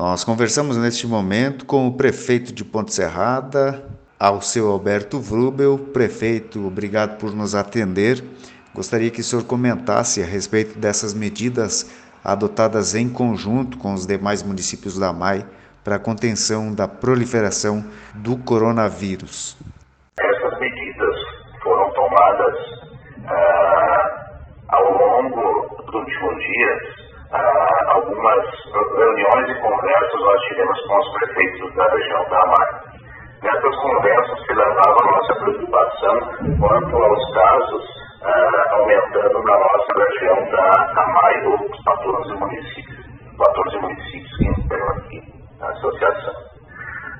Nós conversamos neste momento com o prefeito de Ponte Serrada, ao seu Alberto Vrubel. Prefeito, obrigado por nos atender. Gostaria que o senhor comentasse a respeito dessas medidas adotadas em conjunto com os demais municípios da MAI para a contenção da proliferação do coronavírus. Essas medidas foram tomadas ah, ao longo dos últimos dias. Ah, algumas reuniões e conversas nós tivemos com os prefeitos da região da MAI. Nessas conversas se levava a nossa preocupação quanto aos casos ah, aumentando na nossa região da, da MAI, dos 14 municípios, 14 municípios que estão aqui na associação.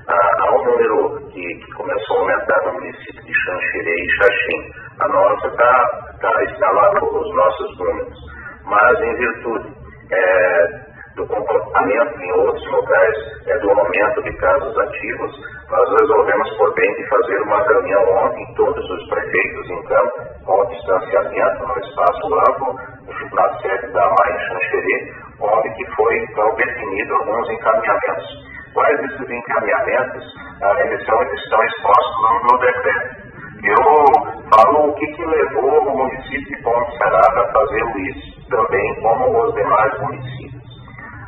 Ah, há um número que, que, começou a aumentar no município de Xanxerê e Xaxim. A nossa está tá, lá nos nossos números. Mas, em virtude é, do comportamento em outros locais, é, do aumento de casos ativos, nós resolvemos por bem de fazer uma reunião ontem, todos os prefeitos, então, com distanciamento, no espaço amplo, na sede da MAI Xanxerê, onde que foi, então, definido alguns encaminhamentos. Quais esses encaminhamentos, ah, eles, são, eles estão expostos no, no decreto. Eu falo o que, que levou o município de Ponte Serada a fazer isso, também como os demais municípios.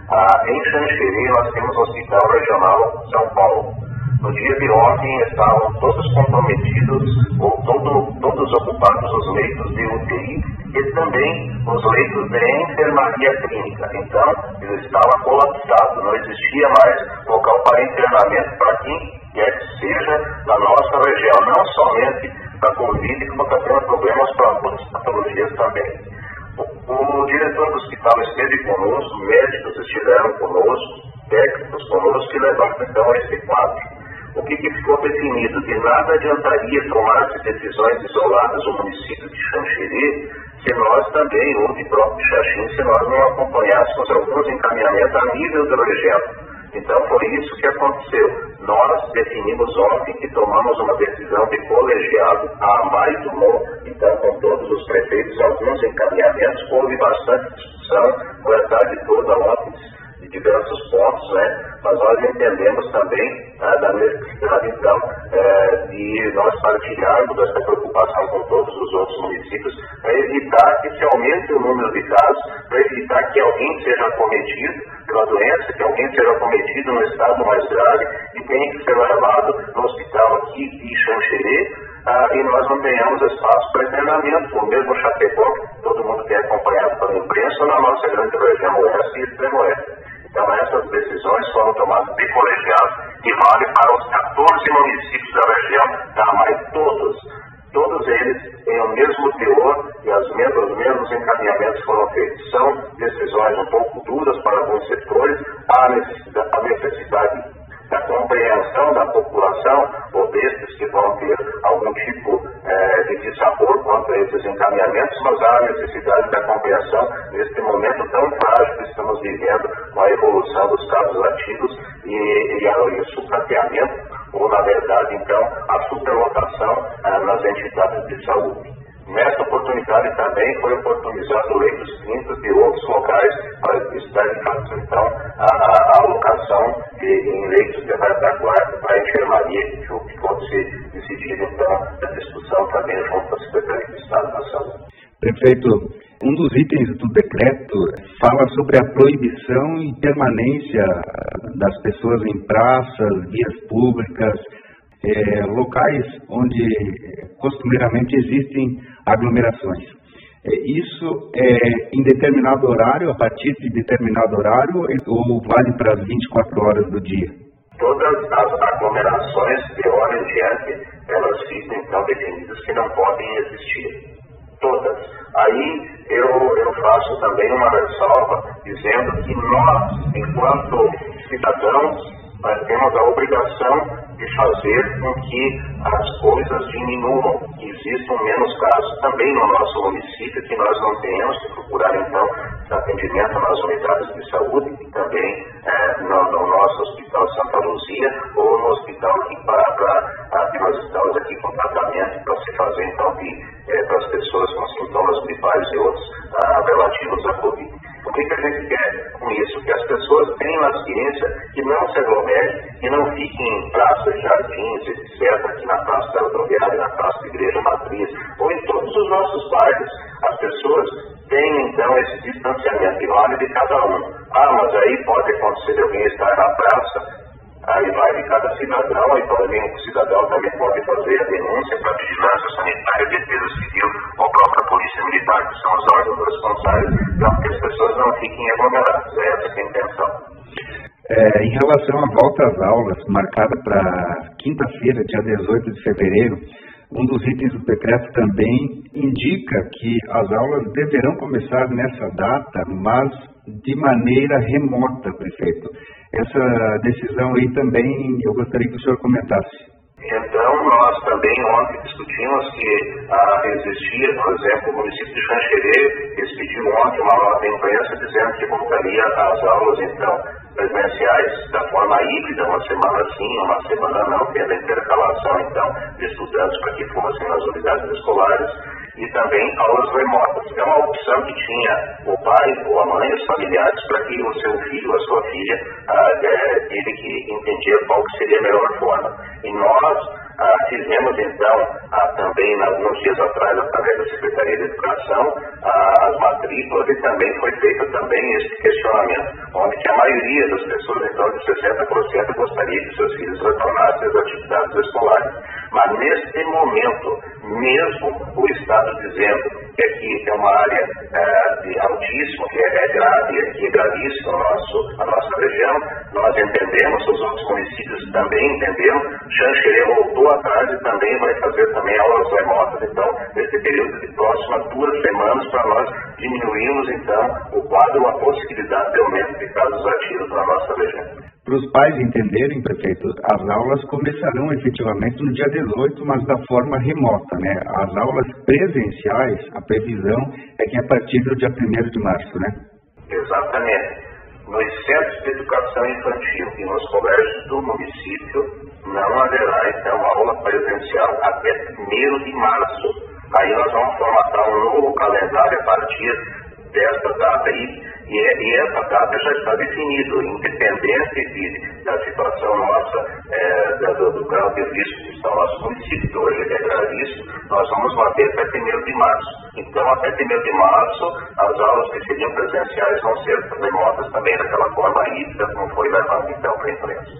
Ah, em Xanxerê, nós temos o Hospital Regional São Paulo. No dia de ontem estavam todos comprometidos, ou todo, todos ocupados os leitos de UTI e também os leitos de enfermaria clínica. Então, ele estava colapsado, não existia mais para internamento para quem quer que seja da nossa região, não somente da Covid, como está tendo problemas para outras patologias também. O, o diretor do hospital esteve conosco, médicos estiveram conosco, técnicos conosco e levaram então esse quadro o que, que, ficou definido? De nada adiantaria tomar decisões isoladas no município de Xanxerê se nós também, ou de próprio Xaxim, se nós não acompanhássemos alguns encaminhamentos a nível do região. Então foi isso que aconteceu. Nós definimos ontem que tomamos uma decisão de colegiado, a mais tomou, então com todos os prefeitos, alguns encaminhamentos, houve bastante discussão, com a tarde toda ontem, de diversos pontos, né? Mas nós entendemos também né, da necessidade, então, é, de nós partilharmos essa preocupação com todos os outros municípios para evitar que se aumente o número de casos, para evitar que alguém seja cometido pela doença, que alguém seja cometido no e tenha que ser levado no hospital aqui de Xanxerê ah, e nós não tenhamos espaço para internamento, o mesmo Chapecó, todo mundo tem acompanhado pela imprensa, na nossa grande região oeste e extremo oeste. Então, essas decisões foram tomadas de colegiado e vale para os 14 municípios da região, tá? mas todos, todos eles têm o mesmo teor e as mesmas, os mesmos encaminhamentos foram feitos. São decisões um pouco duras para alguns setores, há necessidade, a necessidade da compreensão da população ou destes que vão ter algum tipo é, de dissabor quanto a esses encaminhamentos, mas há a necessidade da compreensão neste momento tão frágil que estamos vivendo com a evolução dos casos ativos e, e, e o sucateamento, ou na verdade, então, a superlotação é, nas entidades de saúde. Nessa oportunidade também foi oportunizado leitos clínicos de outros locais para estar em então, a, a, alocação de, em leitos de retaguarda para a enfermaria, que pode ser decidido, então, a discussão também junto à Secretaria de Estado da Saúde. Prefeito, um dos itens do decreto fala sobre a proibição e permanência das pessoas em praças, vias públicas, é, locais onde costumeiramente existem aglomerações. É, isso é em determinado horário, a partir de determinado horário, ou vale para as 24 horas do dia? Todas as aglomerações, de hora em diante, elas ficam então definidas que não podem existir. Todas. Aí eu, eu faço também uma ressalva dizendo que nós, enquanto cidadãos, nós temos a obrigação de fazer com que as coisas diminuam, que existam menos casos também no nosso município, que nós não tenhamos que procurar, então, atendimento nas unidades de saúde e também é, no, no, nosso Hospital Santa Luzia ou no hospital aqui para, para que nós estamos aqui com tratamento para se fazer, então, é, para as pessoas com sintomas gripais e outros ah, relativos à Covid. Que, que a gente quer com isso? Que as pessoas tenham a ciência que não se aglomerem, que não fiquem em praças, jardins, etc., aqui na Praça da Rodoviária, na Praça da Igreja Matriz, ou em todos os nossos bairros. As pessoas têm, então, esse distanciamento e de cada um. Ah, mas aí pode acontecer de alguém estar na praça, Aí vai de cada cidadão, aí também o cidadão também pode fazer a denúncia para a vigilância sanitária, defesa civil ou própria polícia militar, que são os órgãos responsáveis para que as pessoas não fiquem aglomeradas. É essa é a intenção. É, em relação à volta às aulas, marcada para quinta-feira, dia 18 de fevereiro, um dos itens do decreto também indica que as aulas deverão começar nessa data, mas de maneira remota, prefeito. Essa decisão aí também eu gostaria que o senhor comentasse. Então, nós também ontem discutimos que ah, existia, por exemplo, o município de Xanxerê expediu ontem uma nota de imprensa dizendo que voltaria às aulas, então, presenciais da forma híbrida, uma semana sim, uma semana não, tendo intercalação, então, de estudantes para que fossem nas unidades escolares e também aulas remotas. É uma opção que tinha o pai ou a mãe, os familiares, para que o seu filho a sua filha ah, é, teve que entender qual seria a melhor forma. E nós ah, fizemos então, ah, também alguns dias atrás, através da Secretaria de Educação, ah, as matrículas e também foi feito também esse questionamento, onde que a maioria das pessoas, então de 60%, gostaria que seus filhos retornassem às atividades escolares. Mas neste momento, mesmo o Estado dizendo que aqui é uma área é, de altíssimo, que é, grave, aqui é gravíssimo a, nosso, a nossa região, nós entendemos, os outros municípios também entenderam, Xanxerê voltou atrás e também vai fazer também aulas remotas, então, nesse período de próximas duas semanas, para nós diminuirmos, então, o quadro, a possibilidade de aumento de casos ativos na nossa região. Para os pais entenderem, prefeito, as aulas começarão efetivamente no dia 18, mas da forma remota, né? As aulas presenciais, a previsão é que a partir do dia 1 de março, né? Exatamente. Nos centros de educação infantil e nos colégios do município não haverá, então, aula presencial até 1 de março. Aí nós vamos formatar um novo calendário a partir desta data aí e, e, essa data já está definida, independente de, da situação nossa, é, do, do grau de risco que está o nosso município, que hoje é gravíssimo, nós vamos manter até 1 de março. Então, até 1 de março, as aulas que seriam presenciais vão ser remotas também daquela forma híbrida, como foi levado então para a imprensa.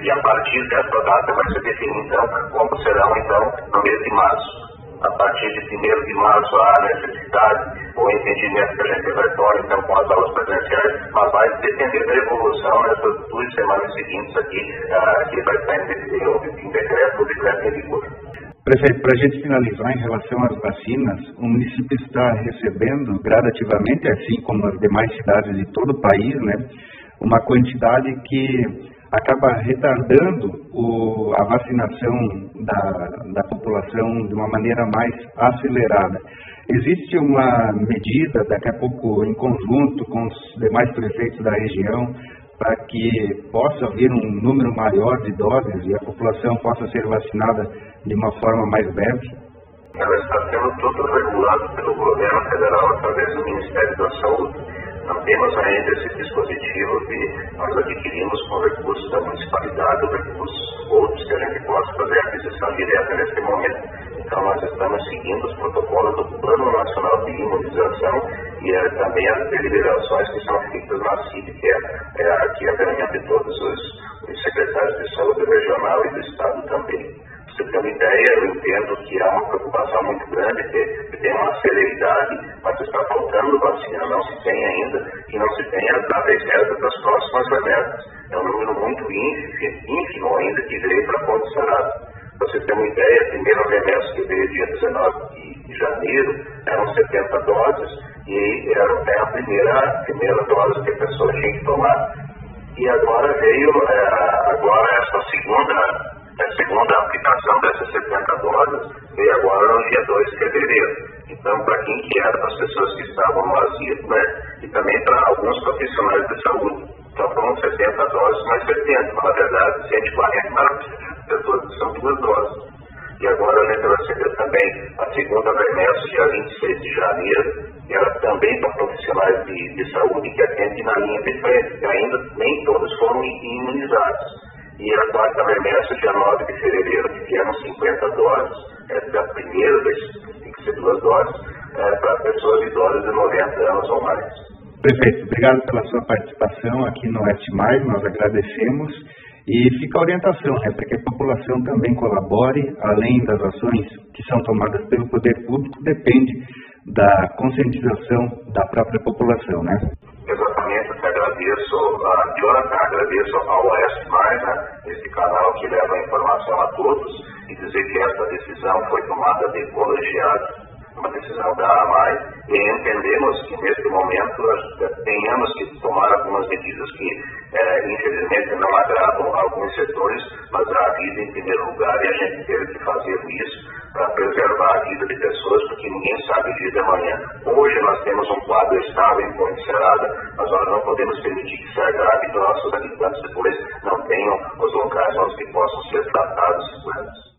E a partir dessa data vai ser definido, então, como serão, então, no mês de março a partir de 1 de março há necessidade ou entendimento que a gente retorne então com as aulas presenciais, mas vai depender da evolução nessas duas semanas seguintes aqui, uh, que vai estar em decreto, o decreto em vigor. Prefeito, para a gente finalizar em relação às vacinas, o município está recebendo gradativamente, assim como as demais cidades de todo o país, né, uma quantidade que acaba retardando o, a vacinação da, da população de uma maneira mais acelerada. Existe uma medida, daqui a pouco, em conjunto com os demais prefeitos da região, para que possa haver um número maior de doses e a população possa ser vacinada de uma forma mais breve? Ela está sendo tudo regulado pelo governo federal através do Ministério da Saúde não temos ainda esse dispositivo que nós adquirimos com recursos da municipalidade ou recursos outros que a gente possa fazer aquisição direta nesse momento. Então, nós estamos seguindo os protocolos do Plano Nacional de Imunização e é, também as deliberações que são feitas na CID, que é, é aqui a reunião de todos os, os secretários de saúde regional e do Estado também ter uma ideia, eu entendo que há uma preocupação muito grande, que, tem uma celeridade, mas está faltando vacina, não se tem ainda, e não se tem a data exata das próximas remessas. É um número muito ínfimo, ainda que veio para Ponte Serrado. Para você ter uma ideia, a primeira remessa que veio dia 19 de janeiro eram 70 doses, e era a primeira, a primeira dose que a pessoa tinha que tomar. E agora veio, é, agora essa segunda a segunda aplicação dessas 70 doses veio agora no dia 2 de fevereiro. Então, para quem que era, para as pessoas que estavam no asilo, né? E também para alguns profissionais de saúde. Então, foram 70 doses mais 70, na verdade, 140 para pessoas que são duas doses. E agora a gente vai receber também a segunda remessa, dia 26 de janeiro, era também para profissionais de, de saúde que atendem na linha de frente, que ainda nem todos foram imunizados. E a quarta remessa, dia 9 de fevereiro, que vieram 50 doses. É a primeira vez, tem que ser duas doses, é, para pessoas idosas de 90 anos ou mais. Prefeito, obrigado pela sua participação aqui no Oeste Mais, nós agradecemos. E fica a orientação, né, para que a população também colabore, além das ações que são tomadas pelo poder público, depende da conscientização da própria população, né? Jonathan, agradeço ao Oeste né, esse canal que leva a informação a todos, e dizer que essa decisão foi tomada de colegiados uma decisão da AMAI e entendemos que neste momento tenhamos que tomar algumas medidas que é, infelizmente não agradam alguns setores, mas a vida em primeiro lugar e a gente teve que fazer isso para preservar a vida ninguém sabe o dia de amanhã. Hoje nós temos um quadro estável em Ponte Serrada, mas nós não podemos permitir que se agrave que nossos habitantes depois não tenham os locais onde possam ser tratados